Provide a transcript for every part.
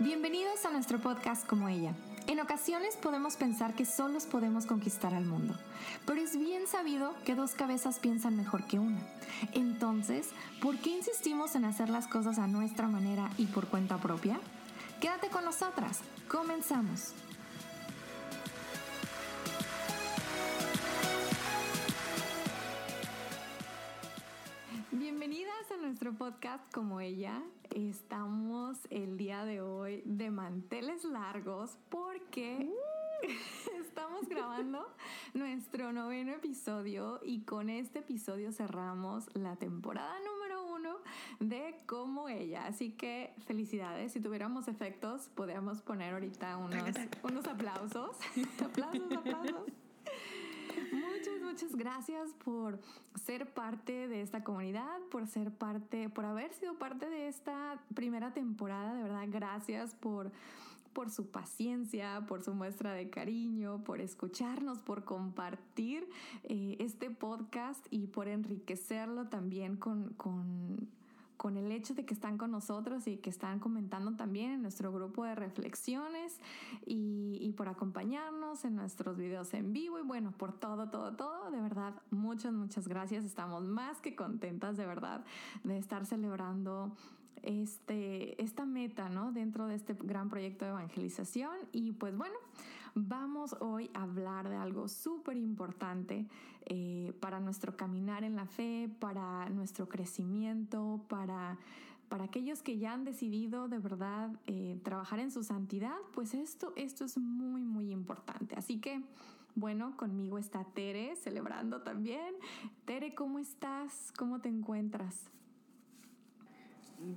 Bienvenidos a nuestro podcast como ella. En ocasiones podemos pensar que solos podemos conquistar al mundo, pero es bien sabido que dos cabezas piensan mejor que una. Entonces, ¿por qué insistimos en hacer las cosas a nuestra manera y por cuenta propia? Quédate con nosotras. Comenzamos. Bienvenidas a nuestro podcast como ella. Estamos el día de hoy de manteles largos porque estamos grabando nuestro noveno episodio y con este episodio cerramos la temporada número uno de Como ella. Así que felicidades. Si tuviéramos efectos, podríamos poner ahorita unos, unos aplausos. aplausos, aplausos. Muchas, gracias por ser parte de esta comunidad, por ser parte, por haber sido parte de esta primera temporada. De verdad, gracias por por su paciencia, por su muestra de cariño, por escucharnos, por compartir eh, este podcast y por enriquecerlo también con, con con el hecho de que están con nosotros y que están comentando también en nuestro grupo de reflexiones y, y, por acompañarnos en nuestros videos en vivo y bueno, por todo, todo, todo. De verdad, muchas, muchas gracias. Estamos más que contentas de verdad de estar celebrando este, esta meta, ¿no? Dentro de este gran proyecto de evangelización. Y pues bueno, vamos hoy a hablar de algo súper importante eh, para nuestro caminar en la fe, para nuestro crecimiento, para, para aquellos que ya han decidido de verdad eh, trabajar en su santidad, pues esto, esto es muy, muy importante. Así que... Bueno, conmigo está Tere celebrando también. Tere, ¿cómo estás? ¿Cómo te encuentras?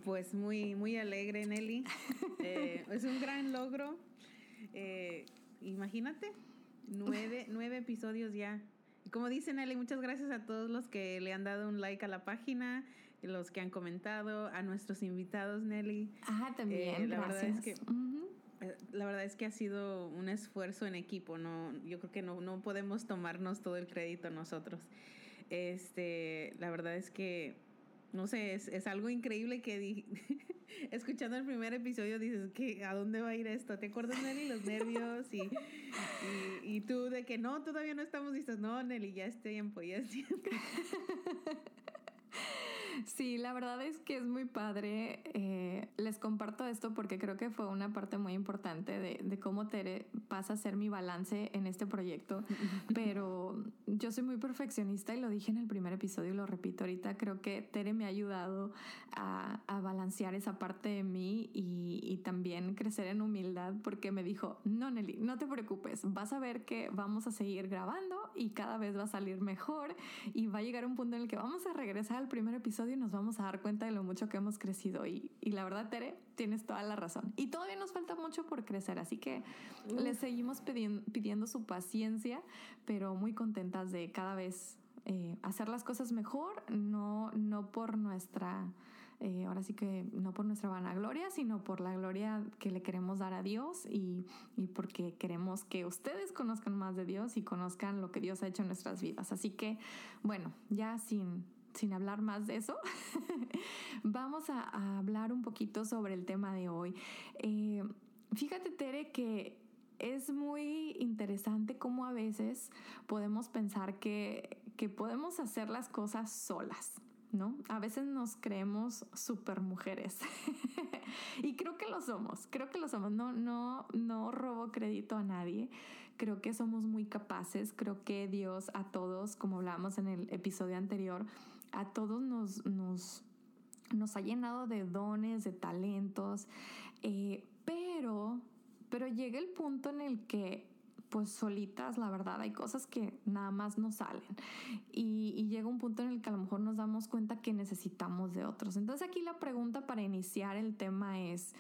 Pues muy, muy alegre, Nelly. Eh, es un gran logro. Eh, imagínate, nueve, nueve episodios ya. Y como dice Nelly, muchas gracias a todos los que le han dado un like a la página, los que han comentado, a nuestros invitados, Nelly. Ah, también, eh, la gracias. Verdad es que, La verdad es que ha sido un esfuerzo en equipo, no, yo creo que no, no podemos tomarnos todo el crédito nosotros. Este, la verdad es que no sé, es, es algo increíble que di escuchando el primer episodio dices, que ¿a dónde va a ir esto? ¿Te acuerdas, Nelly, los nervios? Y, y, tú de que no, todavía no estamos listos. No, Nelly, ya es tiempo, ya es. Sí, la verdad es que es muy padre. Eh, les comparto esto porque creo que fue una parte muy importante de, de, cómo Tere pasa a ser mi balance en este proyecto. Pero yo soy muy perfeccionista y lo dije en el primer episodio y lo repito ahorita. Creo que Tere me ha ayudado a, a balancear esa parte de mí y, y, también crecer en humildad porque me dijo, no Nelly, no te preocupes, vas a ver que vamos a seguir grabando y cada vez va a salir mejor y va a llegar un punto en el que vamos a regresar al primer episodio y nos vamos a dar cuenta de lo mucho que hemos crecido. Y, y la verdad, Tere, tienes toda la razón. Y todavía nos falta mucho por crecer, así que uh. les seguimos pidiendo, pidiendo su paciencia, pero muy contentas de cada vez eh, hacer las cosas mejor, no, no por nuestra, eh, ahora sí que no por nuestra vanagloria, sino por la gloria que le queremos dar a Dios y, y, porque queremos que ustedes conozcan más de Dios y conozcan lo que Dios ha hecho en nuestras vidas. Así que, bueno, ya sin, sin hablar más de eso, vamos a, hablar un poquito sobre el tema de hoy. Eh, fíjate, Tere, que es muy interesante cómo a veces podemos pensar que, que podemos hacer las cosas solas. ¿No? A veces nos creemos super mujeres. y creo que lo somos, creo que lo somos. No, no, no robo crédito a nadie. Creo que somos muy capaces. Creo que Dios a todos, como hablamos en el episodio anterior, a todos nos, nos, nos ha llenado de dones, de talentos. Eh, pero, pero llega el punto en el que pues solitas, la verdad, hay cosas que nada más no salen. Y, y, llega un punto en el que a lo mejor nos damos cuenta que necesitamos de otros. Entonces aquí la pregunta para iniciar el tema es,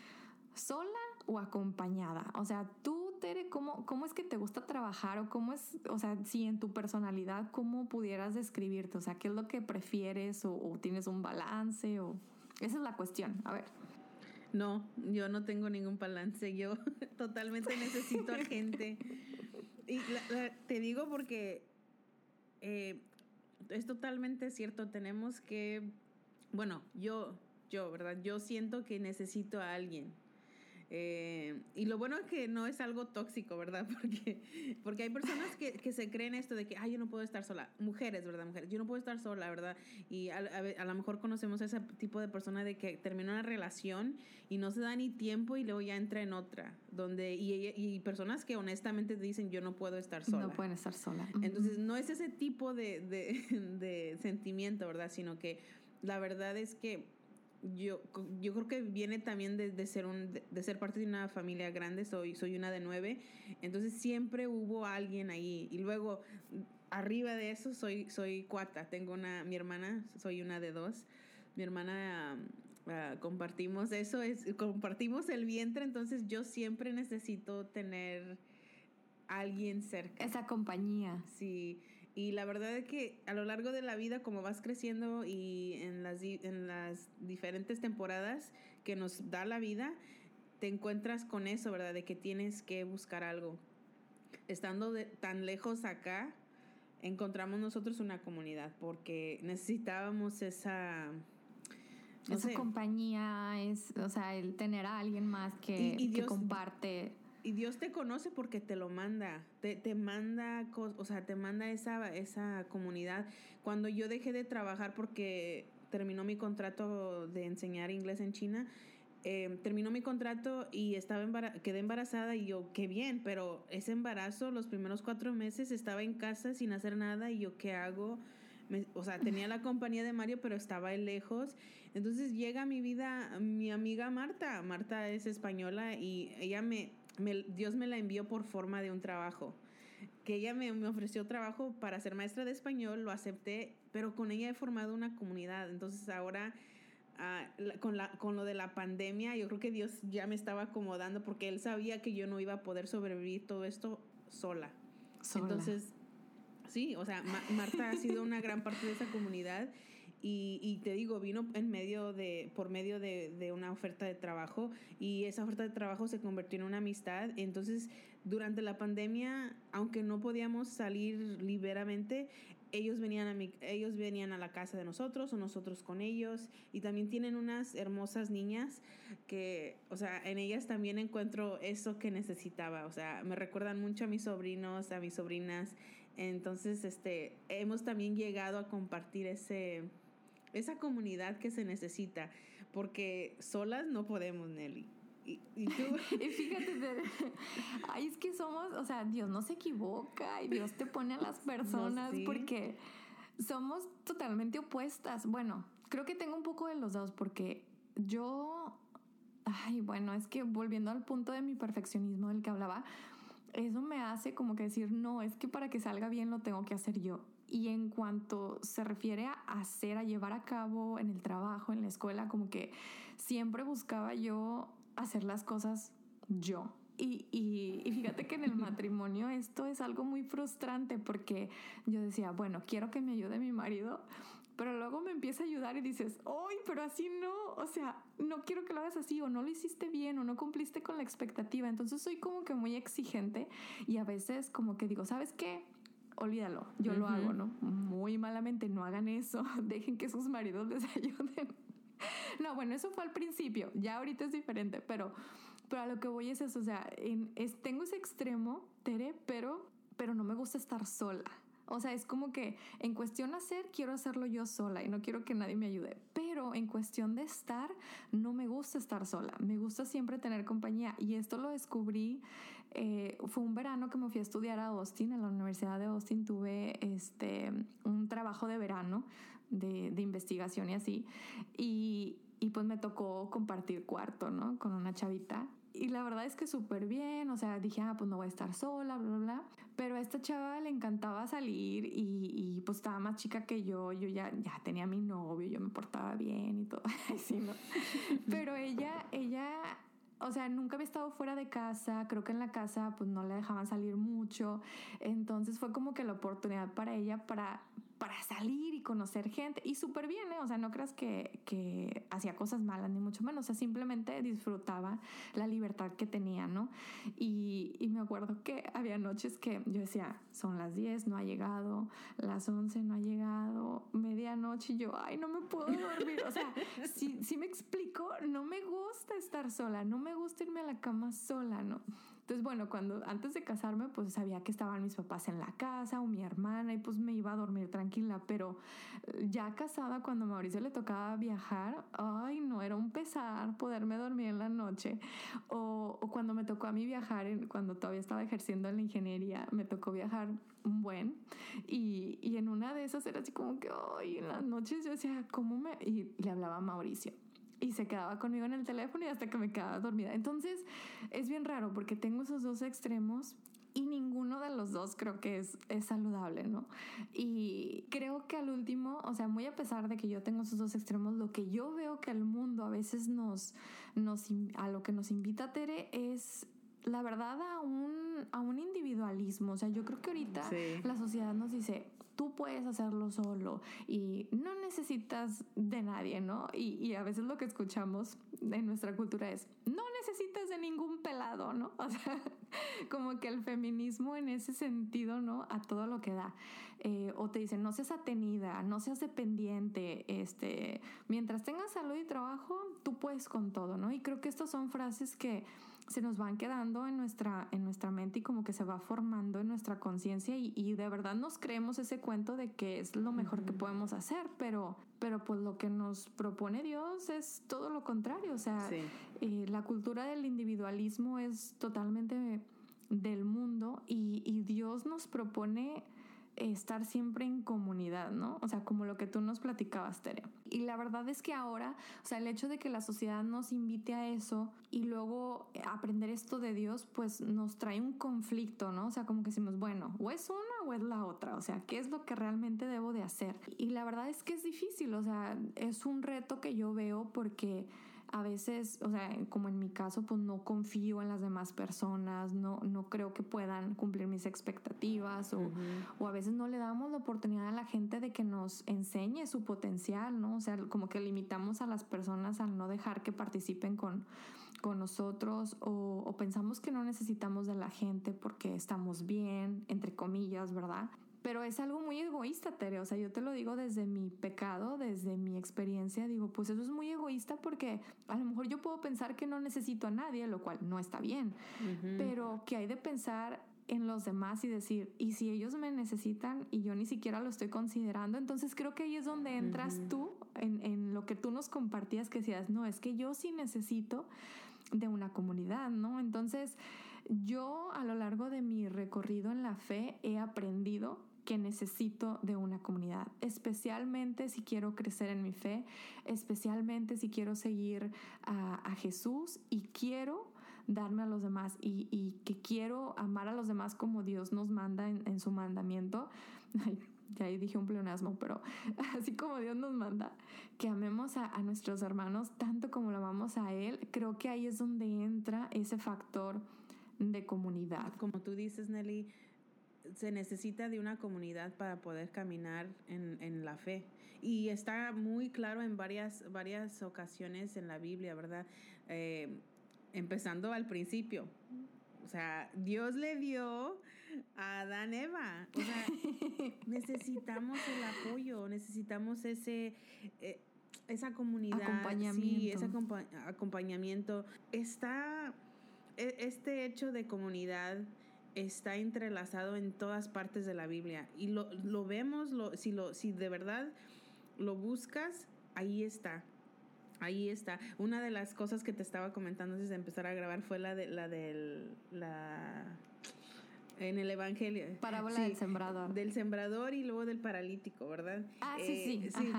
¿sola o acompañada? O sea, tú, Tere, ¿cómo, cómo es que te gusta trabajar? O cómo es, o sea, si en tu personalidad, ¿cómo pudieras describirte? O sea, ¿qué es lo que prefieres? ¿O, o tienes un balance? O... Esa es la cuestión. A ver. No, yo no tengo ningún balance. Yo totalmente necesito a gente. Y la, la, te digo porque eh, es totalmente cierto. Tenemos que, bueno, yo, yo, ¿verdad? Yo siento que necesito a alguien. Eh, y lo bueno es que no es algo tóxico, ¿verdad? Porque, porque hay personas que, que se creen esto de que, ay, yo no puedo estar sola. Mujeres, ¿verdad? Mujeres, yo no puedo estar sola, ¿verdad? Y a, a, lo mejor conocemos a ese tipo de persona de que termina una relación y no se da ni tiempo y luego ya entra en otra. Donde, y, y personas que honestamente dicen, yo no puedo estar sola. No pueden estar sola. Entonces, no es ese tipo de, de, de sentimiento, ¿verdad? Sino que la verdad es que yo, yo creo que viene también de, ser un, de, ser parte de una familia grande, soy, soy una de nueve, entonces siempre hubo alguien ahí. Y luego, arriba de eso, soy, soy cuarta, tengo una, mi hermana, soy una de dos. Mi hermana ah, compartimos eso, es, compartimos el vientre, entonces yo siempre necesito tener alguien cerca. Esa compañía. Sí. Y la verdad es que a lo largo de la vida, como vas creciendo y en las, en las diferentes temporadas que nos da la vida, te encuentras con eso, ¿verdad? De que tienes que buscar algo. Estando de, tan lejos acá, encontramos nosotros una comunidad porque necesitábamos esa... esa compañía es, o sea, el tener a alguien más que, que comparte y Dios te conoce porque te lo manda, te, te manda, o sea, te manda esa, esa comunidad. Cuando yo dejé de trabajar porque terminó mi contrato de enseñar inglés en China, eh, terminó mi contrato y estaba quedé embarazada y yo, qué bien, pero ese embarazo, los primeros cuatro meses estaba en casa sin hacer nada y yo, ¿qué hago? o sea, tenía la compañía de Mario, pero estaba lejos. Entonces llega a mi vida mi amiga Marta. Marta es española y ella me, Dios me la envió por forma de un trabajo. Que ella me, ofreció trabajo para ser maestra de español, lo acepté, pero con ella he formado una comunidad. Entonces ahora, ah, con, la, con lo de la pandemia, yo creo que Dios ya me estaba acomodando porque Él sabía que yo no iba a poder sobrevivir todo esto sola. Entonces, sí, o sea, Marta ha sido una gran parte de esa comunidad y, y, te digo, vino en medio de, por medio de, de, una oferta de trabajo y esa oferta de trabajo se convirtió en una amistad. Entonces, durante la pandemia, aunque no podíamos salir liberamente, ellos venían a mi, ellos venían a la casa de nosotros o nosotros con ellos y también tienen unas hermosas niñas que, o sea, en ellas también encuentro eso que necesitaba, o sea, me recuerdan mucho a mis sobrinos, a mis sobrinas. Entonces, este, hemos también llegado a compartir ese esa comunidad que se necesita, porque solas no podemos, Nelly. Y, y tú. y fíjate, ay, es que somos, o sea, Dios no se equivoca y Dios te pone a las personas porque somos totalmente opuestas. Bueno, creo que tengo un poco de los dos porque yo, ay, bueno, es que volviendo al punto de mi perfeccionismo del que hablaba, eso me hace como que decir, no, es que para que salga bien lo tengo que hacer yo. Y en cuanto se refiere a hacer, a llevar a cabo en el trabajo, en la escuela, como que siempre buscaba yo hacer las cosas yo. Y, y, fíjate que en el matrimonio esto es algo muy frustrante porque yo decía, bueno, quiero que me ayude mi marido, pero luego me empieza a ayudar y dices, ¡ay, pero así no! O sea, no quiero que lo hagas así, o no lo hiciste bien, o no cumpliste con la expectativa. Entonces soy como que muy exigente y a veces como que digo, ¿sabes qué? Olvídalo, yo lo hago, ¿no? Muy malamente, no hagan eso, dejen que sus maridos les ayuden. No, bueno, eso fue al principio, ya ahorita es diferente, pero, pero a lo que voy es eso, o sea, es, tengo ese extremo, Tere, pero, pero no me gusta estar sola. O sea, es como que en cuestión hacer, quiero hacerlo yo sola y no quiero que nadie me ayude. Pero en cuestión de estar, no me gusta estar sola. Me gusta siempre tener compañía. Y esto lo descubrí eh, fue un verano que me fui a estudiar a Austin, en la Universidad de Austin tuve este, un trabajo de verano de, de investigación y así, y, y, pues me tocó compartir cuarto, ¿no? Con una chavita. Y la verdad es que súper bien, o sea, dije, ah, pues no voy a estar sola, bla, bla, bla. Pero a esta chava le encantaba salir y, y pues estaba más chica que yo, yo ya, ya tenía mi novio, yo me portaba bien y todo, así, ¿no? Pero ella, ella o sea, nunca había estado fuera de casa, creo que en la casa pues no le dejaban salir mucho, entonces fue como que la oportunidad para ella para para salir y conocer gente. Y súper bien, ¿eh? O sea, no creas que, que hacía cosas malas, ni mucho menos. O sea, simplemente disfrutaba la libertad que tenía, ¿no? Y, y me acuerdo que había noches que yo decía, son las 10, no ha llegado, las 11 no ha llegado, medianoche y yo, ay, no me puedo dormir. O sea, si, si me explico, no me gusta estar sola, no me gusta irme a la cama sola, ¿no? Entonces, bueno, cuando antes de casarme, pues sabía que estaban mis papás en la casa o mi hermana y pues me iba a dormir tranquila, pero eh, ya casada, cuando a Mauricio le tocaba viajar, ay, no, era un pesar poderme dormir en la noche. O, cuando me tocó a mí viajar, cuando todavía estaba ejerciendo la ingeniería, me tocó viajar un buen y, y en una de esas era así como que, ay, en las noches yo decía, ¿cómo me...? Y le hablaba a Mauricio y se quedaba conmigo en el teléfono y hasta que me quedaba dormida. Entonces es bien raro porque tengo esos dos extremos y ninguno de los dos creo que es, es, saludable, ¿no? Y creo que al último, o sea, muy a pesar de que yo tengo esos dos extremos, lo que yo veo que el mundo a veces nos, nos a lo que nos invita Tere es la verdad a un, a un individualismo. O sea, yo creo que ahorita la sociedad nos dice, tú puedes hacerlo solo y no necesitas de nadie, ¿no? Y, y, a veces lo que escuchamos en nuestra cultura es, no necesitas de ningún pelado, ¿no? O sea, como que el feminismo en ese sentido, ¿no? A todo lo que da. Eh, o te dicen, no seas atenida, no seas dependiente, este, mientras tengas salud y trabajo, tú puedes con todo, ¿no? Y creo que estas son frases que se nos van quedando en nuestra, en nuestra mente y como que se va formando en nuestra conciencia y, y, de verdad nos creemos ese cuento de que es lo mejor que podemos hacer, pero, pero pues lo que nos propone Dios es todo lo contrario, o sea, eh, la cultura del individualismo es totalmente del mundo y, y Dios nos propone estar siempre en comunidad, ¿no? O sea, como lo que tú nos platicabas, Tere. Y la verdad es que ahora, o sea, el hecho de que la sociedad nos invite a eso y luego aprender esto de Dios, pues nos trae un conflicto, ¿no? O sea, como que decimos, bueno, o es una o es la otra, o sea, ¿qué es lo que realmente debo de hacer? Y la verdad es que es difícil, o sea, es un reto que yo veo porque a veces, o sea, como en mi caso, pues no confío en las demás personas, no, no creo que puedan cumplir mis expectativas o, o, a veces no le damos la oportunidad a la gente de que nos enseñe su potencial, ¿no? O sea, como que limitamos a las personas al no dejar que participen con, con nosotros o, o pensamos que no necesitamos de la gente porque estamos bien, entre comillas, ¿verdad? Pero es algo muy egoísta, Tere. O sea, yo te lo digo desde mi pecado, desde mi experiencia. Digo, pues eso es muy egoísta porque a lo mejor yo puedo pensar que no necesito a nadie, lo cual no está bien. Pero que hay de pensar en los demás y decir, y si ellos me necesitan y yo ni siquiera lo estoy considerando, entonces creo que ahí es donde entras tú en, en lo que tú nos compartías, que decías, no, es que yo sí necesito de una comunidad, ¿no? Entonces, yo a lo largo de mi recorrido en la fe he aprendido que necesito de una comunidad, especialmente si quiero crecer en mi fe, especialmente si quiero seguir a, Jesús y quiero darme a los demás y, que quiero amar a los demás como Dios nos manda en, su mandamiento. ya ahí dije un pleonasmo, pero así como Dios nos manda, que amemos a, a nuestros hermanos tanto como lo amamos a Él, creo que ahí es donde entra ese factor de comunidad. Como tú dices, Nelly, se necesita de una comunidad para poder caminar en, en, la fe. Y está muy claro en varias, varias ocasiones en la Biblia, ¿verdad? Eh, empezando al principio. O sea, Dios le dio a Adán Eva. O sea, necesitamos el apoyo, necesitamos ese... Eh, esa comunidad, acompañamiento. sí, ese acompañamiento. Está e, este hecho de comunidad está entrelazado en todas partes de la Biblia y lo, lo vemos, lo, si, lo, si de verdad lo buscas, ahí está. Ahí está. Una de las cosas que te estaba comentando antes de empezar a grabar fue la de la del la en el evangelio. Parábola del sembrador. Del sembrador y luego del paralítico, ¿verdad? Ah, sí, sí. Eh, sí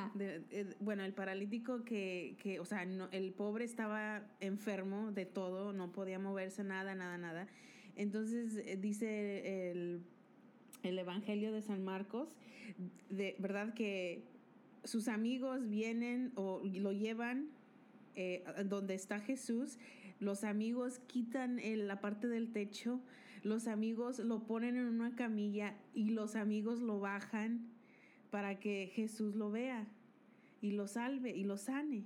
eh, bueno, el paralítico que, que o sea, no, el pobre estaba enfermo de todo, no podía moverse nada, nada, nada. Entonces eh, dice el, el Evangelio de San Marcos, de verdad que sus amigos vienen o lo llevan eh, donde está Jesús, los amigos quitan la parte del techo, los amigos lo ponen en una camilla y los amigos lo bajan para que Jesús lo vea y lo salve y lo sane.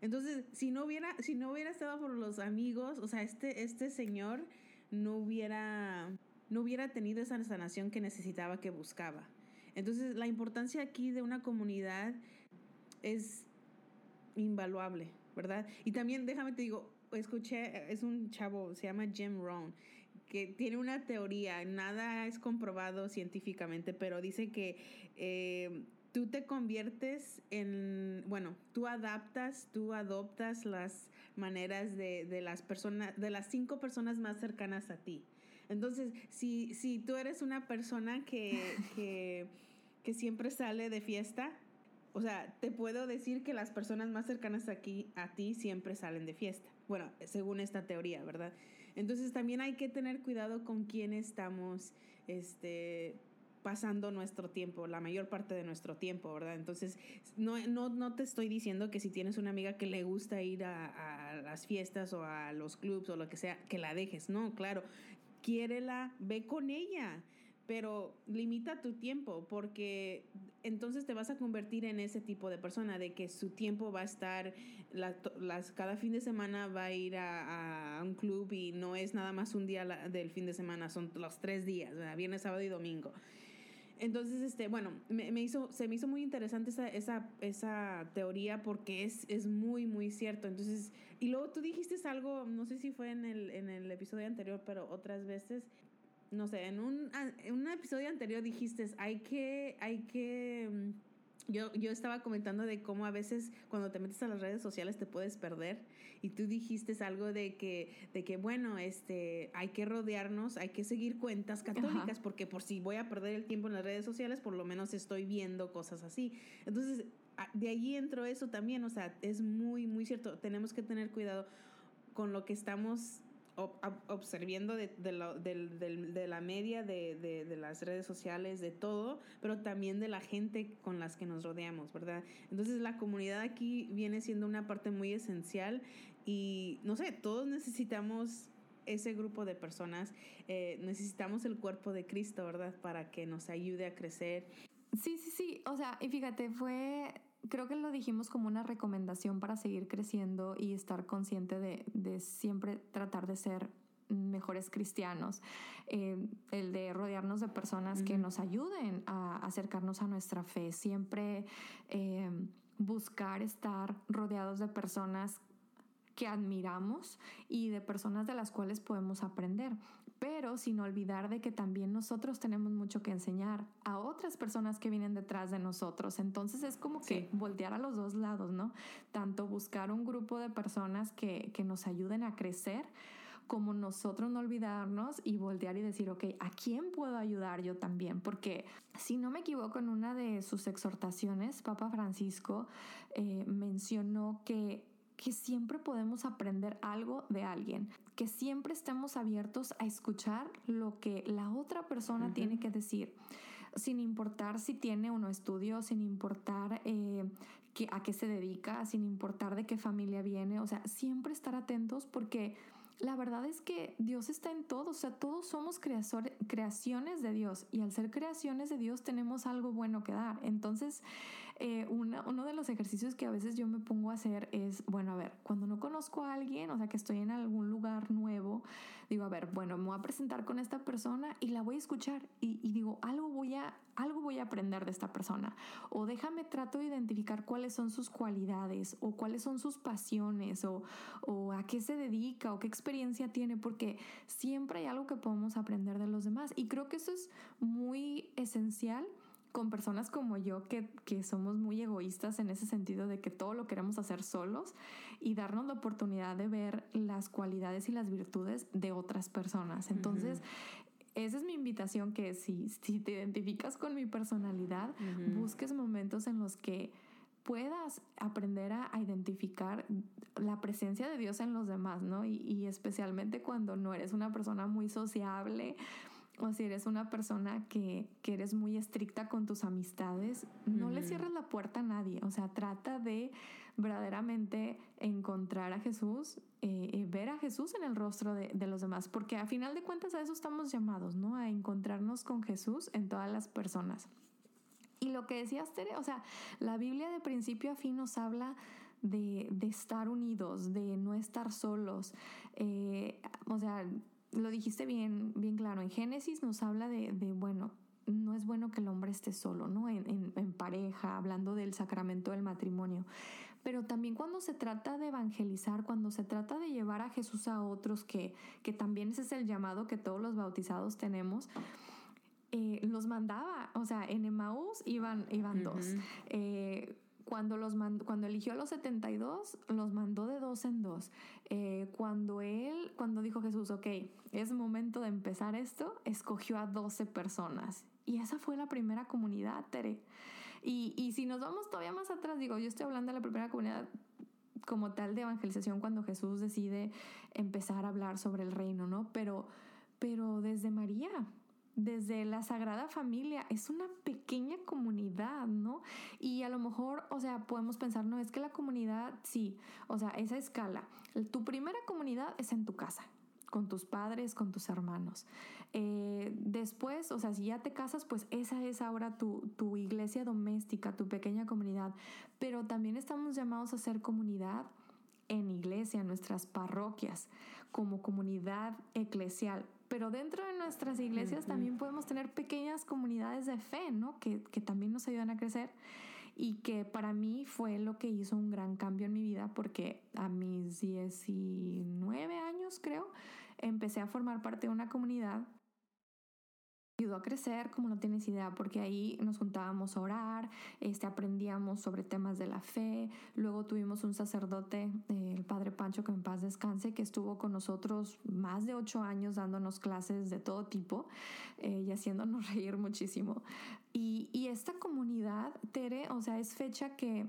Entonces, si no hubiera, si no hubiera estado por los amigos, o sea, este, este señor no hubiera, no hubiera tenido esa sanación que necesitaba, que buscaba. Entonces, la importancia aquí de una comunidad es invaluable, ¿verdad? Y también, déjame te digo, escuché, es un chavo, se llama Jim Rohn, que tiene una teoría, nada es comprobado científicamente, pero dice que eh, tú te conviertes en, bueno, tú adaptas, tú adoptas las maneras de, de las personas, de las cinco personas más cercanas a ti. Entonces, si, si tú eres una persona que, que, que siempre sale de fiesta, o sea, te puedo decir que las personas más cercanas aquí a ti siempre salen de fiesta. Bueno, según esta teoría, ¿verdad? Entonces también hay que tener cuidado con quién estamos este, pasando nuestro tiempo, la mayor parte de nuestro tiempo, ¿verdad? Entonces, no, no, no te estoy diciendo que si tienes una amiga que le gusta ir a, a las fiestas o a los clubs o lo que sea, que la dejes. No, claro, quiérela, ve con ella pero limita tu tiempo porque entonces te vas a convertir en ese tipo de persona de que su tiempo va a estar las, cada fin de semana va a ir a, un club y no es nada más un día del fin de semana son los tres días viernes sábado y domingo entonces, este, bueno, me, hizo, se me hizo muy interesante esa, esa, esa teoría porque es, es muy, muy cierto. Entonces, y luego tú dijiste algo, no sé si fue en el, en el episodio anterior, pero otras veces, no sé, en un, en un episodio anterior dijiste, hay que, hay que mm, yo, yo estaba comentando de cómo a veces cuando te metes a las redes sociales te puedes perder y tú dijiste algo de que, de que bueno, este, hay que rodearnos, hay que seguir cuentas católicas porque por si voy a perder el tiempo en las redes sociales, por lo menos estoy viendo cosas así. Entonces, de allí entró eso también, o sea, es muy, muy cierto, tenemos que tener cuidado con lo que estamos observando de, de, la media, de, las redes sociales, de todo, pero también de la gente con las que nos rodeamos, ¿verdad? Entonces la comunidad aquí viene siendo una parte muy esencial y, no sé, todos necesitamos ese grupo de personas, eh, necesitamos el cuerpo de Cristo, ¿verdad? Para que nos ayude a crecer. Sí, sí, sí, o sea, y fíjate, fue creo que lo dijimos como una recomendación para seguir creciendo y estar consciente de, siempre tratar de ser mejores cristianos, eh, el de rodearnos de personas que nos ayuden a acercarnos a nuestra fe, siempre eh, buscar estar rodeados de personas que admiramos y de personas de las cuales podemos aprender pero sin olvidar de que también nosotros tenemos mucho que enseñar a otras personas que vienen detrás de nosotros. Entonces es como que voltear a los dos lados, ¿no? Tanto buscar un grupo de personas que, que nos ayuden a crecer, como nosotros no olvidarnos y voltear y decir, ok, ¿a quién puedo ayudar yo también? Porque si no me equivoco, en una de sus exhortaciones, Papa Francisco eh, mencionó que que siempre podemos aprender algo de alguien, que siempre estemos abiertos a escuchar lo que la otra persona tiene que decir, sin importar si tiene o no estudio, sin importar eh, a qué se dedica, sin importar de qué familia viene, o sea, siempre estar atentos porque la verdad es que Dios está en todo, o sea, todos somos creaciones de Dios y al ser creaciones de Dios tenemos algo bueno que dar. Entonces, eh, uno de los ejercicios que a veces yo me pongo a hacer es, bueno, a ver, cuando no conozco a alguien, o sea, que estoy en algún lugar nuevo, digo, a ver, bueno, me voy a presentar con esta persona y la voy a escuchar y, digo, algo voy, a, algo voy a aprender de esta persona. O déjame trato de identificar cuáles son sus cualidades o cuáles son sus pasiones o, o a qué se dedica o qué experiencia tiene, porque siempre hay algo que podemos aprender de los demás. Y creo que eso es muy esencial con personas como yo que, que, somos muy egoístas en ese sentido de que todo lo queremos hacer solos y darnos la oportunidad de ver las cualidades y las virtudes de otras personas. Entonces, esa es mi invitación que si, si te identificas con mi personalidad, busques momentos en los que puedas aprender a, identificar la presencia de Dios en los demás, ¿no? Y, y especialmente cuando no eres una persona muy sociable o si eres una persona que, eres muy estricta con tus amistades, no le cierres la puerta a nadie. O sea, trata de verdaderamente encontrar a Jesús, eh, eh, ver a Jesús en el rostro de, de, los demás, porque a final de cuentas a eso estamos llamados, ¿no? A encontrarnos con Jesús en todas las personas. Y lo que decías, Tere, o sea, la Biblia de principio a fin nos habla de, estar unidos, de no estar solos. Eh, o sea, lo dijiste bien, bien claro. En Génesis nos habla de, bueno, no es bueno que el hombre esté solo, ¿no? En, en, pareja, hablando del sacramento del matrimonio. Pero también cuando se trata de evangelizar, cuando se trata de llevar a Jesús a otros, que, que también ese es el llamado que todos los bautizados tenemos, eh, los mandaba, o sea, en Emmaús iban, iban dos. Eh, cuando, los cuando eligió a los 72, los mandó de dos en dos. Eh, cuando él, cuando dijo Jesús, ok, es momento de empezar esto, escogió a 12 personas. Y esa fue la primera comunidad, Tere. Y, y si nos vamos todavía más atrás, digo, yo estoy hablando de la primera comunidad como tal de evangelización cuando Jesús decide empezar a hablar sobre el reino, ¿no? Pero, pero desde María, desde la Sagrada Familia, es una pequeña comunidad, ¿no? Y a lo mejor, o sea, podemos pensar, no, es que la comunidad, sí, o sea, esa escala. Tu primera comunidad es en tu casa, con tus padres, con tus hermanos. Eh, después, o sea, si ya te casas, pues esa es ahora tu, tu iglesia doméstica, tu pequeña comunidad. Pero también estamos llamados a ser comunidad en iglesia, en nuestras parroquias, como comunidad eclesial pero dentro de nuestras iglesias también podemos tener pequeñas comunidades de fe, ¿no? Que, que también nos ayudan a crecer y que para mí fue lo que hizo un gran cambio en mi vida porque a mis 19 años creo empecé a formar parte de una comunidad ayudó a crecer, como no tienes idea, porque ahí nos juntábamos a orar, este, aprendíamos sobre temas de la fe, luego tuvimos un sacerdote, eh, el padre Pancho, que en paz descanse, que estuvo con nosotros más de ocho años dándonos clases de todo tipo eh, y haciéndonos reír muchísimo. Y, y esta comunidad, Tere, o sea, es fecha que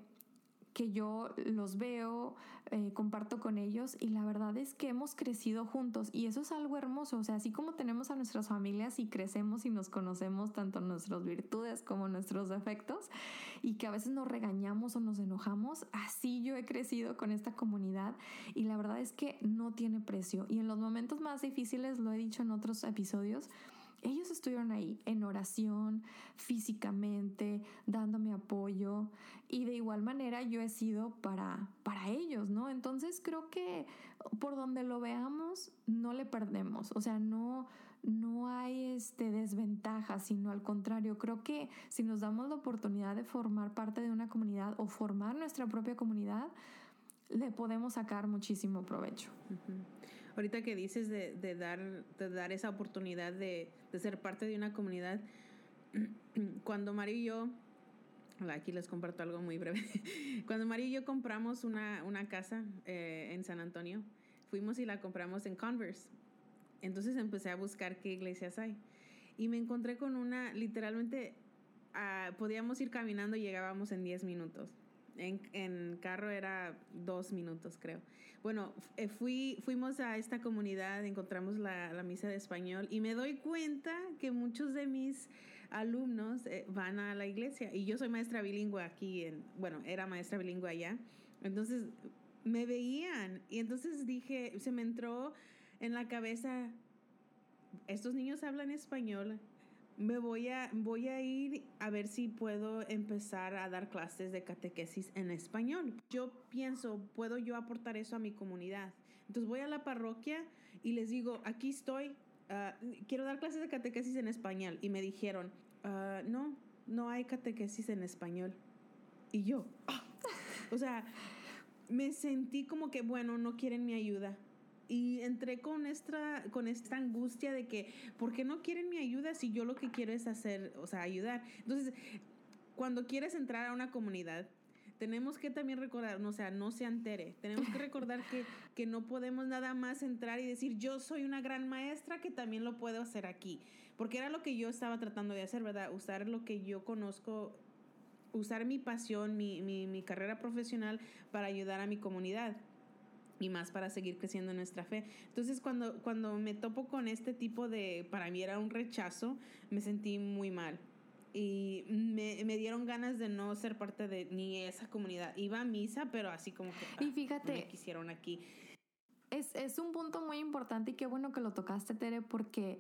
que yo los veo, eh, comparto con ellos y la verdad es que hemos crecido juntos y eso es algo hermoso, o sea, así como tenemos a nuestras familias y crecemos y nos conocemos tanto nuestras virtudes como nuestros defectos y que a veces nos regañamos o nos enojamos, así yo he crecido con esta comunidad y la verdad es que no tiene precio y en los momentos más difíciles, lo he dicho en otros episodios, ellos estuvieron ahí en oración, físicamente, dándome apoyo y de igual manera yo he sido para, para ellos, ¿no? Entonces creo que por donde lo veamos no le perdemos, o sea, no, no hay este desventaja, sino al contrario, creo que si nos damos la oportunidad de formar parte de una comunidad o formar nuestra propia comunidad, le podemos sacar muchísimo provecho. Ahorita que dices de, de, dar, de dar esa oportunidad de, de, ser parte de una comunidad, cuando Mario y yo, aquí les comparto algo muy breve, cuando Mario y yo compramos una, una casa eh, en San Antonio, fuimos y la compramos en Converse. Entonces empecé a buscar qué iglesias hay. Y me encontré con una, literalmente, ah, podíamos ir caminando y llegábamos en 10 minutos. En, en, carro era dos minutos, creo. Bueno, eh, fui, fuimos a esta comunidad, encontramos la, la, misa de español y me doy cuenta que muchos de mis alumnos eh, van a la iglesia y yo soy maestra bilingüe aquí, en, bueno, era maestra bilingüe allá. Entonces me veían y entonces dije, se me entró en la cabeza, estos niños hablan español, me voy a, voy a ir a ver si puedo empezar a dar clases de catequesis en español. Yo pienso, ¿puedo yo aportar eso a mi comunidad? Entonces voy a la parroquia y les digo, aquí estoy, ah, quiero dar clases de catequesis en español. Y me dijeron, ah, no, no hay catequesis en español. Y yo, ah". o sea, me sentí como que, bueno, no quieren mi ayuda y entré con esta, con esta angustia de que, ¿por qué no quieren mi ayuda si yo lo que quiero es hacer, o sea, ayudar? Entonces, cuando quieres entrar a una comunidad, tenemos que también recordar, o sea, no se entere, tenemos que recordar que, que no podemos nada más entrar y decir, yo soy una gran maestra que también lo puedo hacer aquí, porque era lo que yo estaba tratando de hacer, ¿verdad? Usar lo que yo conozco usar mi pasión, mi, mi, mi carrera profesional para ayudar a mi comunidad y más para seguir creciendo en nuestra fe. Entonces, cuando, cuando me topo con este tipo de, para mí era un rechazo, me sentí muy mal. Y me, me dieron ganas de no ser parte de ni esa comunidad. Iba a misa, pero así como que y ah, fíjate, me quisieron aquí. Es, es un punto muy importante y qué bueno que lo tocaste, Tere, porque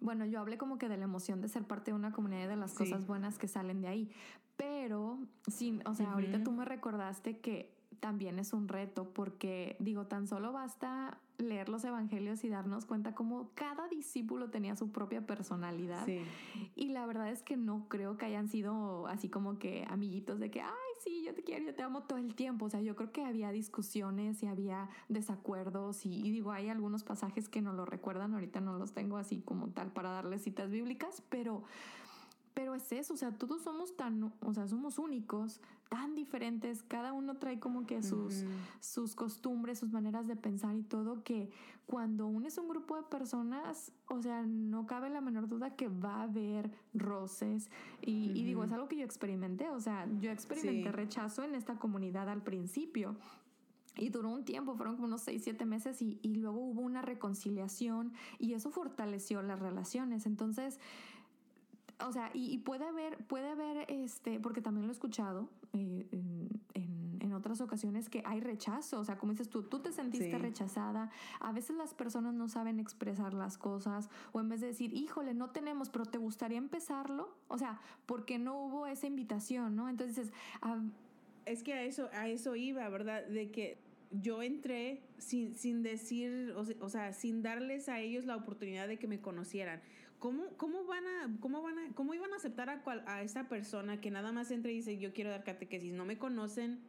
bueno, yo hablé como que de la emoción de ser parte de una comunidad y de las cosas buenas que salen de ahí, pero sin, o sea, ahorita tú me recordaste que también es un reto porque digo, tan solo basta leer los evangelios y darnos cuenta cómo cada discípulo tenía su propia personalidad. Y la verdad es que no creo que hayan sido así como que amiguitos de que, ay, sí, yo te quiero, yo te amo todo el tiempo. O sea, yo creo que había discusiones y había desacuerdos y, y digo, hay algunos pasajes que no lo recuerdan, ahorita no los tengo así como tal para darles citas bíblicas, pero pero es eso, o sea, todos somos tan, o sea, somos únicos, tan diferentes, cada uno trae como que sus, sus costumbres, sus maneras de pensar y todo, que cuando unes un grupo de personas, o sea, no cabe la menor duda que va a haber roces. Y, digo, es algo que yo experimenté, o sea, yo experimenté rechazo en esta comunidad al principio. Y duró un tiempo, fueron como unos seis, siete meses y, y luego hubo una reconciliación y eso fortaleció las relaciones. Entonces, o sea, y, puede haber, puede haber, este, porque también lo he escuchado eh, en, otras ocasiones que hay rechazo, o sea, como dices tú, tú te sentiste rechazada, a veces las personas no saben expresar las cosas, o en vez de decir, híjole, no tenemos, pero te gustaría empezarlo, o sea, porque no hubo esa invitación, ¿no? Entonces, es que a eso, a eso iba, ¿verdad? De que yo entré sin, sin decir, o sea, sin darles a ellos la oportunidad de que me conocieran. ¿Cómo, cómo, van a, cómo, van a, ¿Cómo iban a aceptar a, cual, a esa persona que nada más entra y dice, yo quiero dar catequesis? No me conocen.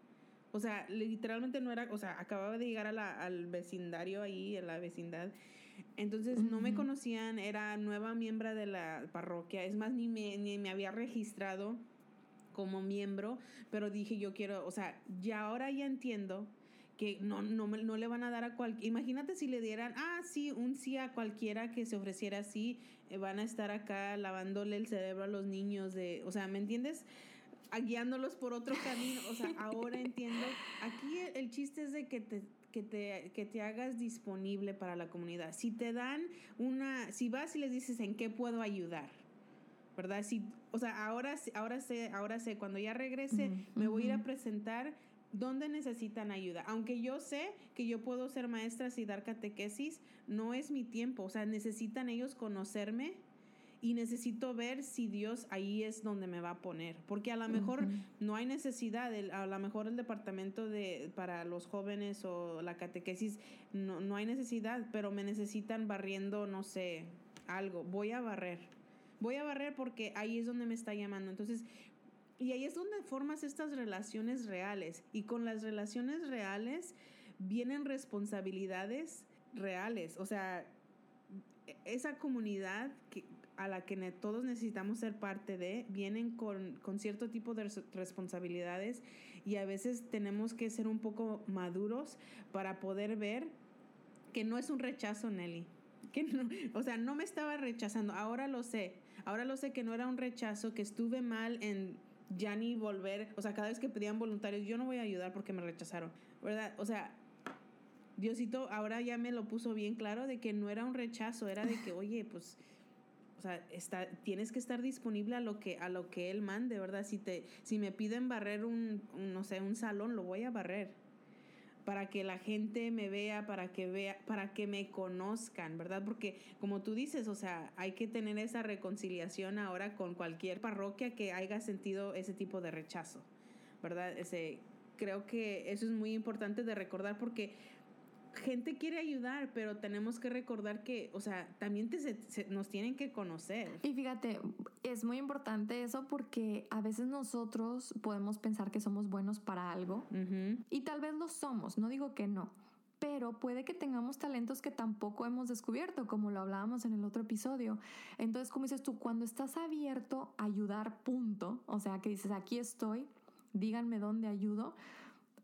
O sea, literalmente no era, o sea, acababa de llegar a la, al vecindario ahí, a la vecindad. Entonces no me conocían, era nueva miembro de la parroquia. Es más, ni me, ni me había registrado como miembro, pero dije, yo quiero, o sea, ya ahora ya entiendo que no, no, no le van a dar a cualquier... Imagínate si le dieran, ah, sí, un sí a cualquiera que se ofreciera así, eh, van a estar acá lavándole el cerebro a los niños, de, o sea, ¿me entiendes? guiándolos por otro camino, o sea, ahora entiendo. Aquí el, chiste es de que te, que te, que te hagas disponible para la comunidad. Si te dan una, si vas y les dices en qué puedo ayudar, ¿verdad? Si, o sea, ahora, ahora sé, ahora sé, cuando ya regrese, me voy a ir a presentar ¿Dónde necesitan ayuda? Aunque yo sé que yo puedo ser maestra y dar catequesis, no es mi tiempo. O sea, necesitan ellos conocerme y necesito ver si Dios ahí es donde me va a poner. Porque a lo mejor no hay necesidad, a lo mejor el departamento de, para los jóvenes o la catequesis no, no hay necesidad, pero me necesitan barriendo, no sé, algo. Voy a barrer. Voy a barrer porque ahí es donde me está llamando. Entonces, y ahí es donde formas estas relaciones reales. Y con las relaciones reales vienen responsabilidades reales. O sea, esa comunidad a la que todos necesitamos ser parte de, vienen con, con, cierto tipo de responsabilidades y a veces tenemos que ser un poco maduros para poder ver que no es un rechazo, Nelly. Que no, o sea, no me estaba rechazando, ahora lo sé. Ahora lo sé que no era un rechazo, que estuve mal en ya ni volver, o sea, cada vez que pedían voluntarios, yo no voy a ayudar porque me rechazaron, ¿verdad? O sea, Diosito ahora ya me lo puso bien claro de que no era un rechazo, era de que, oye, pues, o sea, está, tienes que estar disponible a lo que, a lo que Él mande, ¿verdad? Si, te, si me piden barrer un, no sé, un salón, lo voy a barrer para que la gente me vea, para que vea, para que me conozcan, ¿verdad? Porque como tú dices, o sea, hay que tener esa reconciliación ahora con cualquier parroquia que haya sentido ese tipo de rechazo, ¿verdad? Ese creo que eso es muy importante de recordar porque gente quiere ayudar, pero tenemos que recordar que, o sea, también nos tienen que conocer. Y fíjate, es muy importante eso porque a veces nosotros podemos pensar que somos buenos para algo y tal vez lo somos, no digo que no. Pero puede que tengamos talentos que tampoco hemos descubierto, como lo hablábamos en el otro episodio. Entonces, como dices tú, cuando estás abierto a ayudar, punto, o sea, que dices, aquí estoy, díganme dónde ayudo,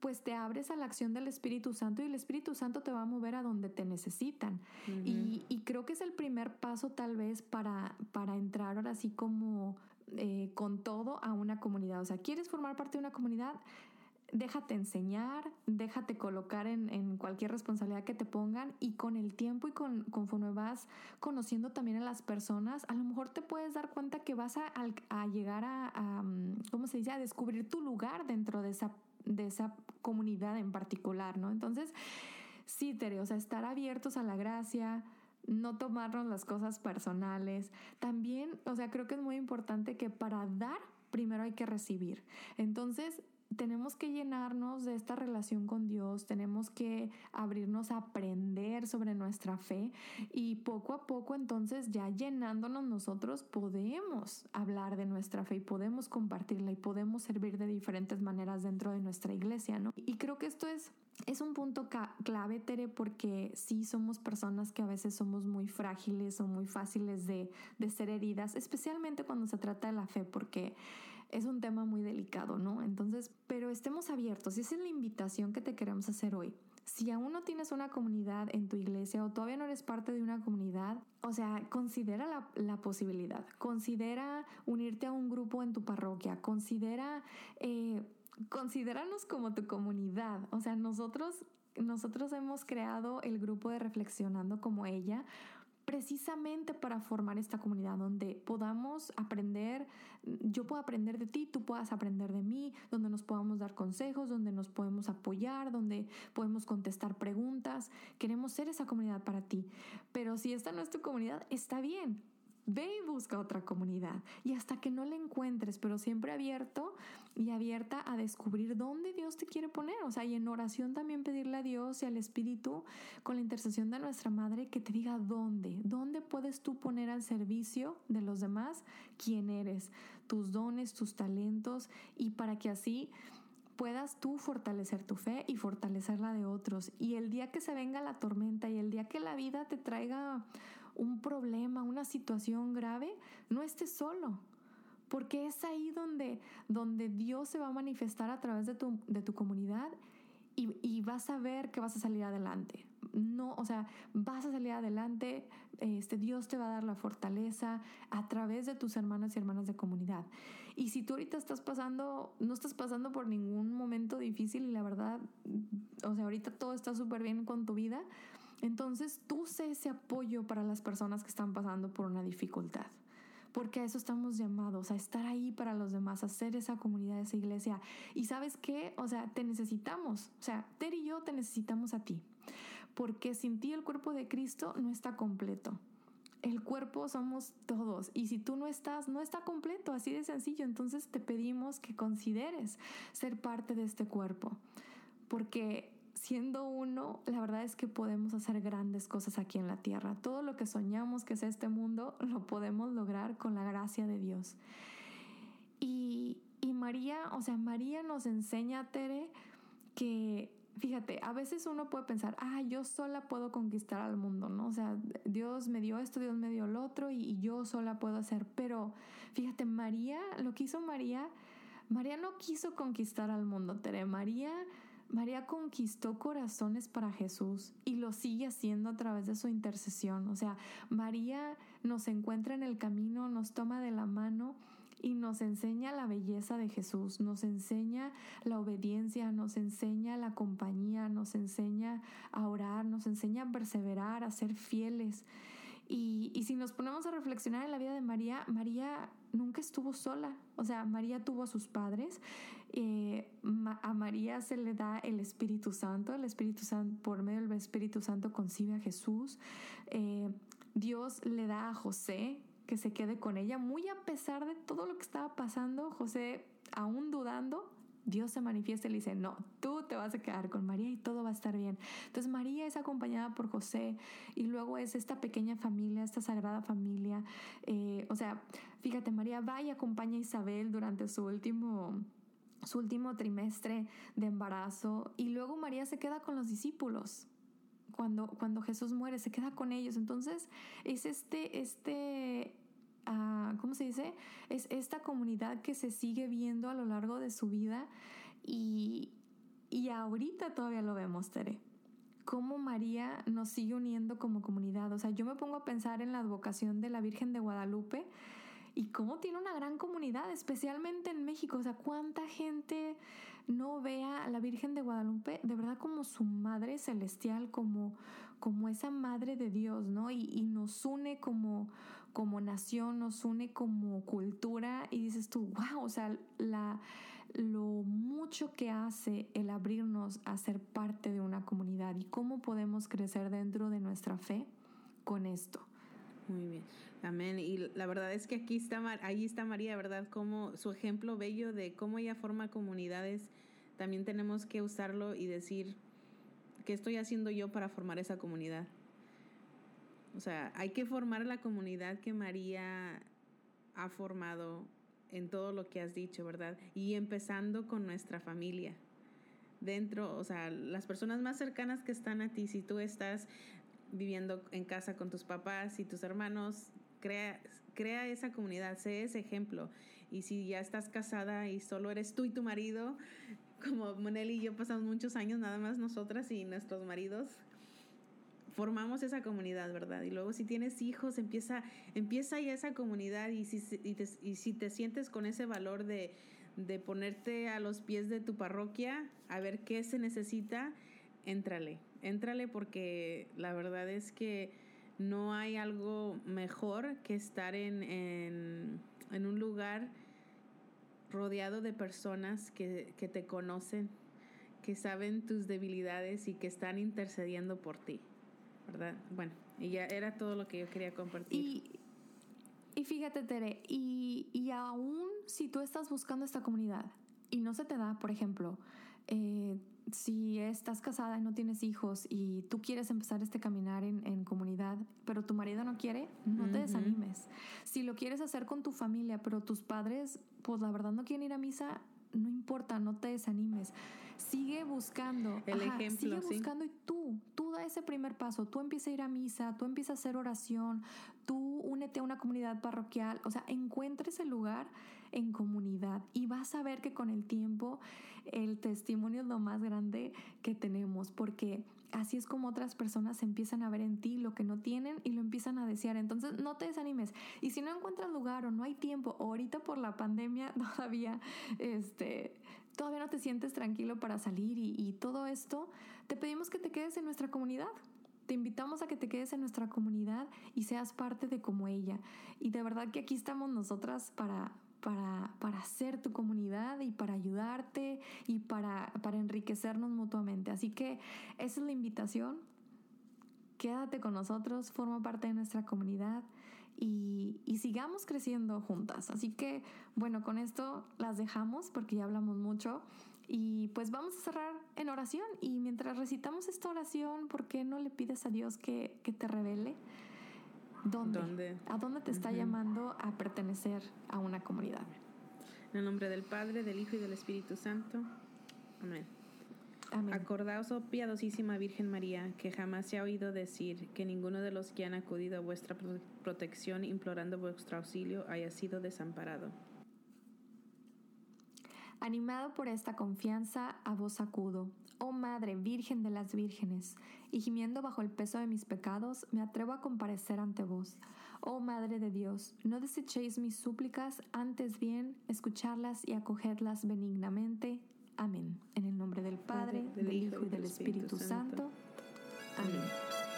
pues te abres a la acción del Espíritu Santo y el Espíritu Santo te va a mover a donde te necesitan. y, creo que es el primer paso tal vez para, para entrar ahora así como eh, con todo a una comunidad. O sea, ¿quieres formar parte de una comunidad? déjate enseñar, déjate colocar en, cualquier responsabilidad que te pongan y con el tiempo y con, conforme vas conociendo también a las personas, a lo mejor te puedes dar cuenta que vas a, llegar a, a, ¿cómo se dice?, a descubrir tu lugar dentro de esa de esa comunidad en particular, ¿no? Entonces, sí, Tere, o sea, estar abiertos a la gracia, no tomarnos las cosas personales. También, o sea, creo que es muy importante que para dar, primero hay que recibir. Entonces, tenemos que llenarnos de esta relación con Dios, tenemos que abrirnos a aprender sobre nuestra fe y poco a poco entonces ya llenándonos nosotros podemos hablar de nuestra fe y podemos compartirla y podemos servir de diferentes maneras dentro de nuestra iglesia, ¿no? Y creo que esto es es un punto clave, Tere, porque sí somos personas que a veces somos muy frágiles o muy fáciles de, de ser heridas, especialmente cuando se trata de la fe, porque es un tema muy delicado, ¿no? Entonces, pero estemos abiertos. Esa es la invitación que te queremos hacer hoy. Si aún no tienes una comunidad en tu iglesia o todavía no eres parte de una comunidad, o sea, considera la, la posibilidad, considera unirte a un grupo en tu parroquia, considera, eh, considéranos como tu comunidad. O sea, nosotros nosotros hemos creado el grupo de Reflexionando como ella precisamente para formar esta comunidad donde podamos aprender, yo puedo aprender de ti, tú puedas aprender de mí, donde nos podamos dar consejos, donde nos podemos apoyar, donde podemos contestar preguntas. Queremos ser esa comunidad para ti. Pero si esta no es tu comunidad, está bien. Ve y busca otra comunidad y hasta que no la encuentres, pero siempre abierto y abierta a descubrir dónde Dios te quiere poner. O sea, y en oración también pedirle a Dios y al Espíritu con la intercesión de nuestra Madre que te diga dónde, dónde puedes tú poner al servicio de los demás quién eres, tus dones, tus talentos y para que así puedas tú fortalecer tu fe y fortalecer la de otros. Y el día que se venga la tormenta y el día que la vida te traiga un problema, una situación grave, no estés solo. Porque es ahí donde, donde Dios se va a manifestar a través de tu, de tu comunidad y, y, vas a ver que vas a salir adelante. No, o sea, vas a salir adelante, este, Dios te va a dar la fortaleza a través de tus hermanos y hermanas de comunidad. Y si tú ahorita estás pasando, no estás pasando por ningún momento difícil y la verdad, o sea, ahorita todo está súper bien con tu vida, entonces tú sé ese apoyo para las personas que están pasando por una dificultad. Porque a eso estamos llamados, a estar ahí para los demás, a ser esa comunidad, esa iglesia. Y sabes qué, o sea, te necesitamos. O sea, Ter y yo te necesitamos a ti. Porque sin ti el cuerpo de Cristo no está completo. El cuerpo somos todos y si tú no estás, no está completo, así de sencillo. Entonces te pedimos que consideres ser parte de este cuerpo. Porque siendo uno, la verdad es que podemos hacer grandes cosas aquí en la tierra. Todo lo que soñamos que es este mundo lo podemos lograr con la gracia de Dios. Y, y María, o sea, María nos enseña, Tere, que fíjate, a veces uno puede pensar, ah, yo sola puedo conquistar al mundo, ¿no? O sea, Dios me dio esto, Dios me dio lo otro y, yo sola puedo hacer. Pero fíjate, María, lo que hizo María, María no quiso conquistar al mundo, Tere. María María conquistó corazones para Jesús y lo sigue haciendo a través de su intercesión. O sea, María nos encuentra en el camino, nos toma de la mano y nos enseña la belleza de Jesús, nos enseña la obediencia, nos enseña la compañía, nos enseña a orar, nos enseña a perseverar, a ser fieles. Y, si nos ponemos a reflexionar en la vida de María, María nunca estuvo sola. O sea, María tuvo a sus padres. Eh, a María se le da el Espíritu Santo. El Espíritu Santo, por medio del Espíritu Santo, concibe a Jesús. Eh, Dios le da a José que se quede con ella, muy a pesar de todo lo que estaba pasando. José, aún dudando, Dios se manifiesta y le dice, no, tú te vas a quedar con María y todo va a estar bien. Entonces María es acompañada por José y luego es esta pequeña familia, esta sagrada familia. Eh, o sea, fíjate, María va y acompaña a Isabel durante su último su último trimestre de embarazo y luego María se queda con los discípulos. Cuando, cuando Jesús muere, se queda con ellos. Entonces, es este, este ¿cómo se dice? Es esta comunidad que se sigue viendo a lo largo de su vida y, y ahorita todavía lo vemos, Tere. Cómo María nos sigue uniendo como comunidad. O sea, yo me pongo a pensar en la advocación de la Virgen de Guadalupe y cómo tiene una gran comunidad, especialmente en México. O sea, cuánta gente no ve a la Virgen de Guadalupe de verdad como su madre celestial, como, como esa madre de Dios, ¿no? Y, y nos une como, como nación, nos une como cultura y dices tú, wow, o sea, la, lo mucho que hace el abrirnos a ser parte de una comunidad y cómo podemos crecer dentro de nuestra fe con esto. Muy bien. Amén. Y la verdad es que aquí está, ahí está María, ¿verdad? Como su ejemplo bello de cómo ella forma comunidades. También tenemos que usarlo y decir, ¿qué estoy haciendo yo para formar esa comunidad? O sea, hay que formar la comunidad que María ha formado en todo lo que has dicho, ¿verdad? Y empezando con nuestra familia. Dentro, o sea, las personas más cercanas que están a ti, si tú estás viviendo en casa con tus papás y tus hermanos, crea, crea esa comunidad, sé ese ejemplo. Y si ya estás casada y solo eres tú y tu marido, como Monel y yo pasamos muchos años, nada más nosotras y nuestros maridos, formamos esa comunidad, ¿verdad? Y luego si tienes hijos, empieza, empieza ya esa comunidad y si, y, te, y si te sientes con ese valor de, de ponerte a los pies de tu parroquia, a ver qué se necesita, éntrale, éntrale porque la verdad es que no hay algo mejor que estar en, en, en un lugar rodeado de personas que, que te conocen, que saben tus debilidades y que están intercediendo por ti, ¿verdad? Bueno, y ya era todo lo que yo quería compartir. Y, y fíjate, Tere, y, y aún si tú estás buscando esta comunidad y no se te da, por ejemplo, eh, si estás casada y no tienes hijos y tú quieres empezar este caminar en, en comunidad, pero tu marido no quiere, no te desanimes. Si lo quieres hacer con tu familia, pero tus padres, pues la verdad no quieren ir a misa, no importa, no te desanimes. Sigue buscando. El ejemplo. Sigue buscando y tú, tú da ese primer paso. Tú empieza a ir a misa, tú empieza a hacer oración, tú únete a una comunidad parroquial. O sea, encuentra ese lugar en comunidad y vas a ver que con el tiempo el testimonio es lo más grande que tenemos porque así es como otras personas empiezan a ver en ti lo que no tienen y lo empiezan a desear. Entonces no te desanimes. Y si no encuentras lugar o no hay tiempo, o ahorita por la pandemia todavía, este, todavía no te sientes tranquilo para salir y, y todo esto, te pedimos que te quedes en nuestra comunidad. Te invitamos a que te quedes en nuestra comunidad y seas parte de como ella. Y de verdad que aquí estamos nosotras para, para, para ser tu comunidad y para ayudarte y para, para enriquecernos mutuamente. Así que esa es la invitación. Quédate con nosotros, forma parte de nuestra comunidad y, y, sigamos creciendo juntas. Así que, bueno, con esto las dejamos porque ya hablamos mucho. Y pues vamos a cerrar en oración. Y mientras recitamos esta oración, ¿por qué no le pides a Dios que, que te revele? ¿Dónde? ¿A dónde te está llamando a pertenecer a una comunidad? En el nombre del Padre, del Hijo y del Espíritu Santo. Amén. Amén. Acordaos, oh piadosísima Virgen María, que jamás se ha oído decir que ninguno de los que han acudido a vuestra protección implorando vuestro auxilio haya sido desamparado. Animado por esta confianza, a vos acudo, oh Madre Virgen de las Vírgenes, y gimiendo bajo el peso de mis pecados, me atrevo a comparecer ante vos. Oh Madre de Dios, no desechéis mis súplicas, antes bien escucharlas y acogerlas benignamente. Amén. En el nombre del Padre, Padre del, del, Hijo y del Espíritu, Espíritu Santo. Santo. Amén.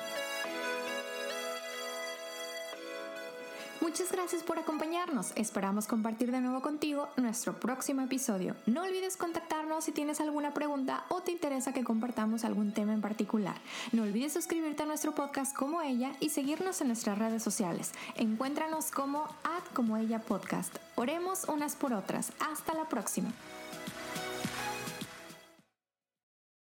Muchas gracias por acompañarnos. Esperamos compartir de nuevo contigo nuestro próximo episodio. No olvides contactarnos si tienes alguna pregunta o te interesa que compartamos algún tema en particular. No olvides suscribirte a nuestro podcast como ella y seguirnos en nuestras redes sociales. Encuéntranos como ad como ella podcast. Oremos unas por otras. Hasta la próxima.